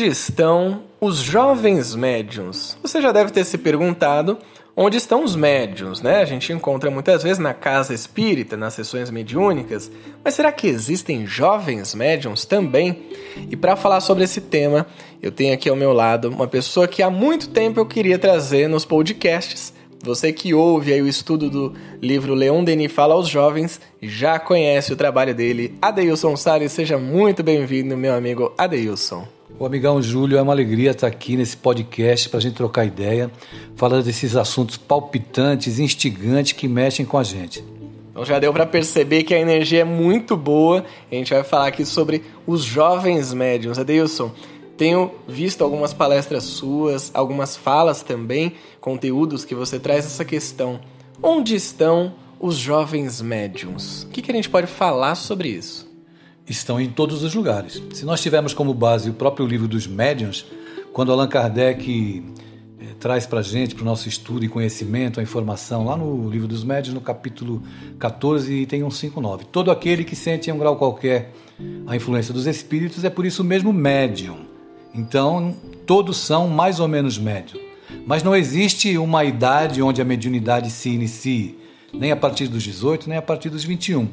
Onde estão os jovens médiums? Você já deve ter se perguntado onde estão os médiums, né? A gente encontra muitas vezes na casa espírita, nas sessões mediúnicas, mas será que existem jovens médiums também? E para falar sobre esse tema, eu tenho aqui ao meu lado uma pessoa que há muito tempo eu queria trazer nos podcasts. Você que ouve aí o estudo do livro Leon Denis Fala aos Jovens já conhece o trabalho dele. Adeilson Salles, seja muito bem-vindo, meu amigo Adeilson. O amigão Júlio, é uma alegria estar aqui nesse podcast para a gente trocar ideia, falar desses assuntos palpitantes, instigantes que mexem com a gente. Então já deu para perceber que a energia é muito boa. A gente vai falar aqui sobre os jovens médiums. Adeilson, tenho visto algumas palestras suas, algumas falas também, conteúdos que você traz essa questão. Onde estão os jovens médiums? O que, que a gente pode falar sobre isso? Estão em todos os lugares. Se nós tivermos como base o próprio livro dos médiuns, quando Allan Kardec eh, traz para a gente, para o nosso estudo e conhecimento, a informação, lá no livro dos médiuns, no capítulo 14, item 159. Todo aquele que sente em um grau qualquer a influência dos espíritos é por isso mesmo médium. Então, todos são mais ou menos médium. Mas não existe uma idade onde a mediunidade se inicie, nem a partir dos 18, nem a partir dos 21.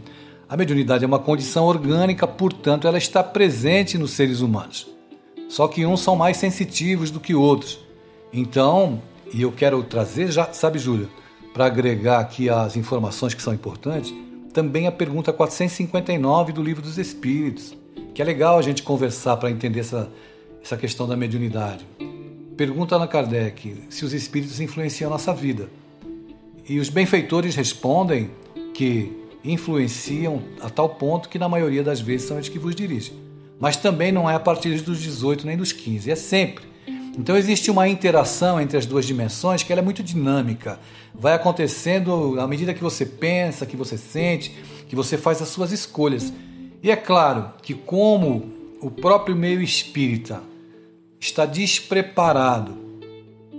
A mediunidade é uma condição orgânica, portanto, ela está presente nos seres humanos. Só que uns são mais sensitivos do que outros. Então, e eu quero trazer, já sabe, Júlia, para agregar aqui as informações que são importantes, também a pergunta 459 do Livro dos Espíritos, que é legal a gente conversar para entender essa, essa questão da mediunidade. Pergunta Allan Kardec se os espíritos influenciam a nossa vida. E os benfeitores respondem que influenciam a tal ponto que na maioria das vezes são eles que vos dirigem. Mas também não é a partir dos 18 nem dos 15, é sempre. Então existe uma interação entre as duas dimensões que é muito dinâmica. Vai acontecendo à medida que você pensa, que você sente, que você faz as suas escolhas. E é claro que como o próprio meio espírita está despreparado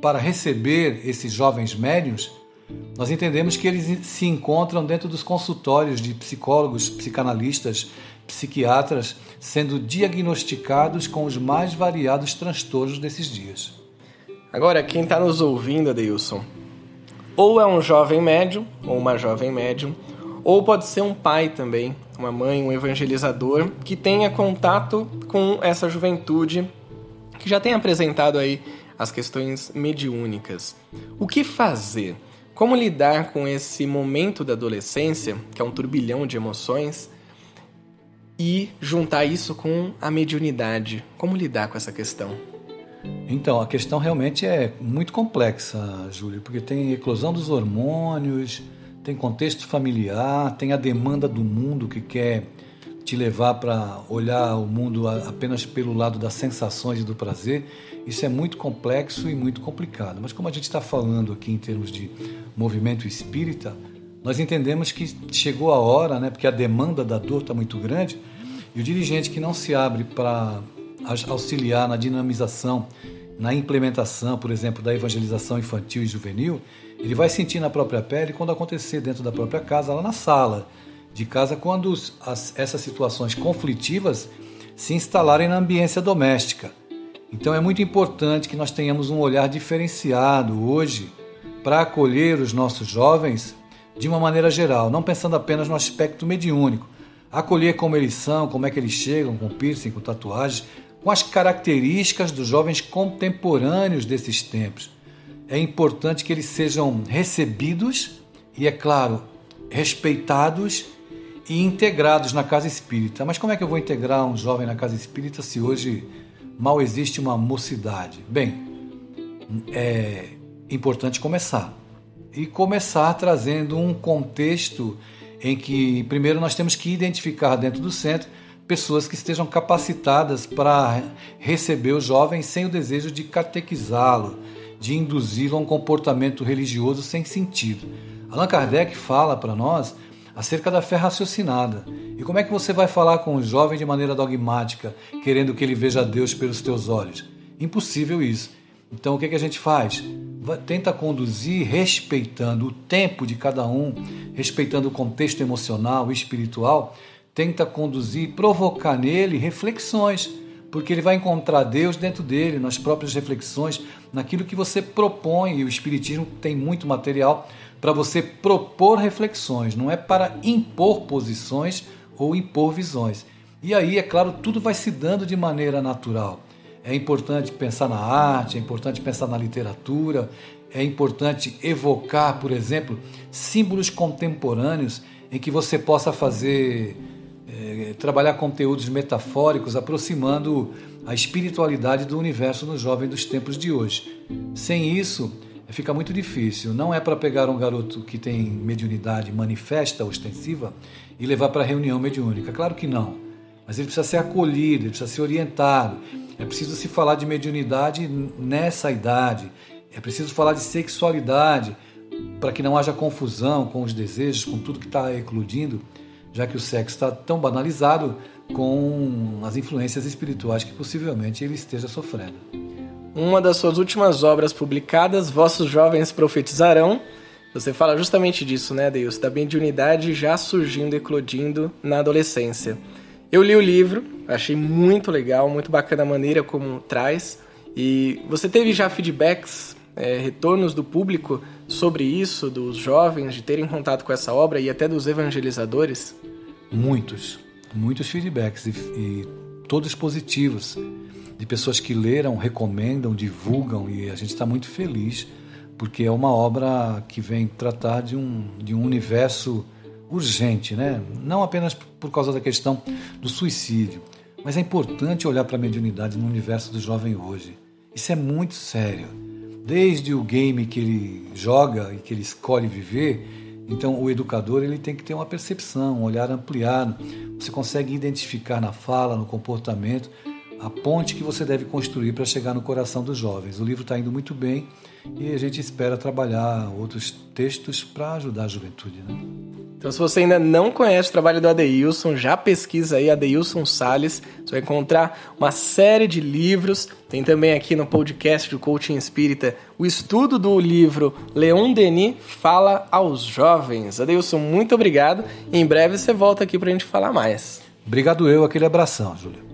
para receber esses jovens médios, nós entendemos que eles se encontram dentro dos consultórios de psicólogos, psicanalistas, psiquiatras, sendo diagnosticados com os mais variados transtornos desses dias. Agora, quem está nos ouvindo, Adeilson, ou é um jovem médium, ou uma jovem médium, ou pode ser um pai também, uma mãe, um evangelizador, que tenha contato com essa juventude, que já tem apresentado aí as questões mediúnicas. O que fazer? Como lidar com esse momento da adolescência, que é um turbilhão de emoções, e juntar isso com a mediunidade? Como lidar com essa questão? Então, a questão realmente é muito complexa, Júlio, porque tem eclosão dos hormônios, tem contexto familiar, tem a demanda do mundo que quer te levar para olhar o mundo apenas pelo lado das sensações e do prazer. Isso é muito complexo e muito complicado. Mas como a gente está falando aqui em termos de movimento espírita, nós entendemos que chegou a hora, né, porque a demanda da dor está muito grande, e o dirigente que não se abre para auxiliar na dinamização, na implementação, por exemplo, da evangelização infantil e juvenil, ele vai sentir na própria pele quando acontecer dentro da própria casa, lá na sala de casa, quando as, essas situações conflitivas se instalarem na ambiência doméstica. Então é muito importante que nós tenhamos um olhar diferenciado hoje para acolher os nossos jovens de uma maneira geral, não pensando apenas no aspecto mediúnico. Acolher como eles são, como é que eles chegam, com piercing, com tatuagens, com as características dos jovens contemporâneos desses tempos. É importante que eles sejam recebidos e, é claro, respeitados e integrados na casa espírita. Mas como é que eu vou integrar um jovem na casa espírita se hoje mal existe uma mocidade? Bem, é importante começar. E começar trazendo um contexto em que, primeiro, nós temos que identificar dentro do centro pessoas que estejam capacitadas para receber o jovem sem o desejo de catequizá-lo, de induzi-lo a um comportamento religioso sem sentido. Allan Kardec fala para nós acerca da fé raciocinada. E como é que você vai falar com um jovem de maneira dogmática, querendo que ele veja Deus pelos teus olhos? Impossível isso. Então o que, é que a gente faz? Tenta conduzir respeitando o tempo de cada um, respeitando o contexto emocional e espiritual, tenta conduzir, provocar nele reflexões, porque ele vai encontrar Deus dentro dele, nas próprias reflexões, naquilo que você propõe, e o Espiritismo tem muito material para você propor reflexões, não é para impor posições ou impor visões. E aí, é claro, tudo vai se dando de maneira natural. É importante pensar na arte, é importante pensar na literatura, é importante evocar, por exemplo, símbolos contemporâneos em que você possa fazer, é, trabalhar conteúdos metafóricos, aproximando a espiritualidade do universo no jovem dos tempos de hoje. Sem isso, fica muito difícil. Não é para pegar um garoto que tem mediunidade manifesta, ostensiva, e levar para a reunião mediúnica. Claro que não. Mas ele precisa ser acolhido, ele precisa ser orientado. É preciso se falar de mediunidade nessa idade. É preciso falar de sexualidade para que não haja confusão com os desejos, com tudo que está eclodindo, já que o sexo está tão banalizado com as influências espirituais que possivelmente ele esteja sofrendo. Uma das suas últimas obras publicadas, Vossos Jovens Profetizarão, você fala justamente disso, né, Deus? Da mediunidade já surgindo, eclodindo na adolescência. Eu li o livro, achei muito legal, muito bacana a maneira como traz. E você teve já feedbacks, é, retornos do público sobre isso, dos jovens, de terem contato com essa obra e até dos evangelizadores? Muitos, muitos feedbacks e, e todos positivos, de pessoas que leram, recomendam, divulgam e a gente está muito feliz porque é uma obra que vem tratar de um, de um universo urgente, né? não apenas por causa da questão do suicídio, mas é importante olhar para a mediunidade no universo do jovem hoje. Isso é muito sério. Desde o game que ele joga e que ele escolhe viver, então o educador ele tem que ter uma percepção, um olhar ampliado. Você consegue identificar na fala, no comportamento, a ponte que você deve construir para chegar no coração dos jovens. O livro está indo muito bem e a gente espera trabalhar outros textos para ajudar a juventude. Né? Então, se você ainda não conhece o trabalho do Adeilson, já pesquisa aí Adeilson Sales. Você vai encontrar uma série de livros. Tem também aqui no podcast do Coaching Espírita o estudo do livro Leon Denis Fala aos Jovens. Adeilson, muito obrigado. Em breve você volta aqui para a gente falar mais. Obrigado eu, aquele abração, Júlio.